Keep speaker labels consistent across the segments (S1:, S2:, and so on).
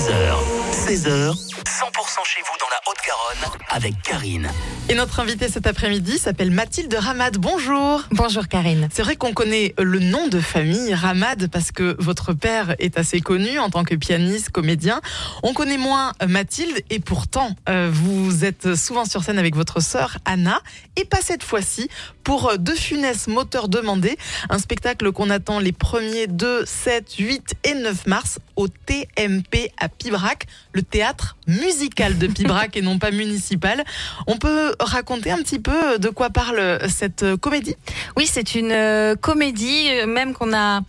S1: 16h, 16h, 100% chez vous dans la Haute-Garonne avec Karine.
S2: Et notre invitée cet après-midi s'appelle Mathilde Ramad. Bonjour.
S3: Bonjour Karine.
S2: C'est vrai qu'on connaît le nom de famille Ramad parce que votre père est assez connu en tant que pianiste, comédien. On connaît moins Mathilde et pourtant euh, vous êtes souvent sur scène avec votre sœur Anna et pas cette fois-ci pour De Funès Moteur Demandé, un spectacle qu'on attend les premiers 2, 7, 8 et 9 mars au TMP à Pibrac, le théâtre musical de Pibrac et non pas municipal. On peut raconter un petit peu de quoi parle cette comédie?
S3: Oui, c'est une euh, comédie euh, même qu'on a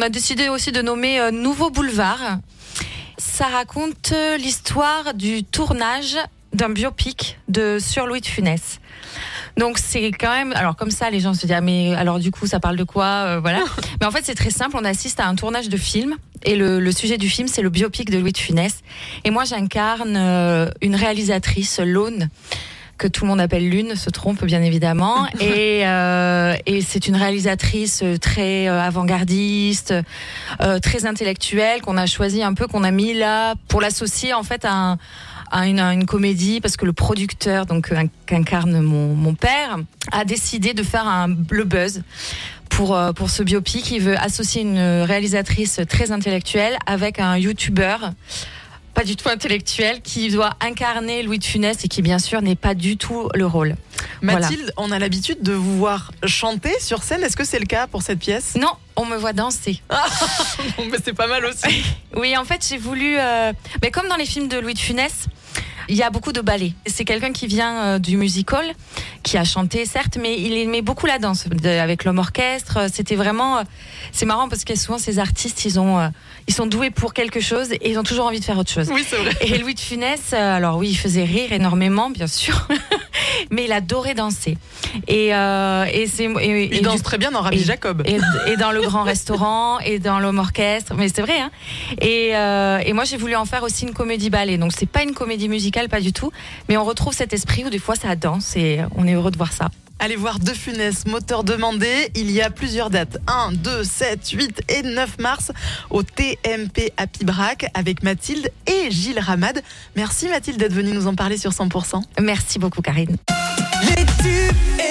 S3: a décidé aussi de nommer euh, Nouveau Boulevard. Ça raconte euh, l'histoire du tournage d'un biopic de sur Louis de Funès. Donc c'est quand même alors comme ça les gens se disent ah, mais alors du coup ça parle de quoi euh, voilà. Mais en fait c'est très simple. On assiste à un tournage de film. Et le, le sujet du film c'est le biopic de Louis de Funès. Et moi j'incarne euh, une réalisatrice Lone que tout le monde appelle Lune, se trompe bien évidemment. Et, euh, et c'est une réalisatrice très euh, avant-gardiste, euh, très intellectuelle, qu'on a choisi un peu, qu'on a mis là pour l'associer en fait à, un- à une, à une comédie, parce que le producteur, donc euh, qu'incarne mon, mon père, a décidé de faire un, le buzz. Pour, euh, pour ce biopic, il veut associer une réalisatrice très intellectuelle avec un youtubeur pas du tout intellectuel qui doit incarner Louis de Funès et qui bien sûr n'est pas du tout le rôle. Voilà.
S2: Mathilde, on a l'habitude de vous voir chanter sur scène. Est-ce que c'est le cas pour cette pièce?
S3: Non, on me voit danser.
S2: Bon, mais C'est pas mal aussi.
S3: Oui, en fait, j'ai voulu. euh, Mais comme dans les films de Louis de Funès, il y a beaucoup de ballet. C'est quelqu'un qui vient euh, du musical, qui a chanté certes, mais il aimait beaucoup la danse avec l'homme orchestre. C'était vraiment. euh, C'est marrant parce que souvent ces artistes, ils ont, euh, ils sont doués pour quelque chose et ils ont toujours envie de faire autre chose.
S2: Oui, c'est vrai.
S3: Et Louis de Funès, euh, alors oui, il faisait rire énormément, bien sûr, mais il adorait danser. Et, euh, et c'est. et- et
S2: Il
S3: du
S2: danse très bien dans Rabbi Jacob.
S3: et, et dans le grand restaurant et dans l'homme orchestre mais c'est vrai hein et, euh, et moi j'ai voulu en faire aussi une comédie ballet donc c'est pas une comédie musicale pas du tout mais on retrouve cet esprit où des fois ça danse et on est heureux de voir ça
S2: Allez voir De Funès, moteur demandé. Il y a plusieurs dates. 1, 2, 7, 8 et 9 mars au TMP à Pibrac avec Mathilde et Gilles Ramad. Merci Mathilde d'être venue nous en parler sur 100%.
S3: merci beaucoup Karine
S4: Les tubes et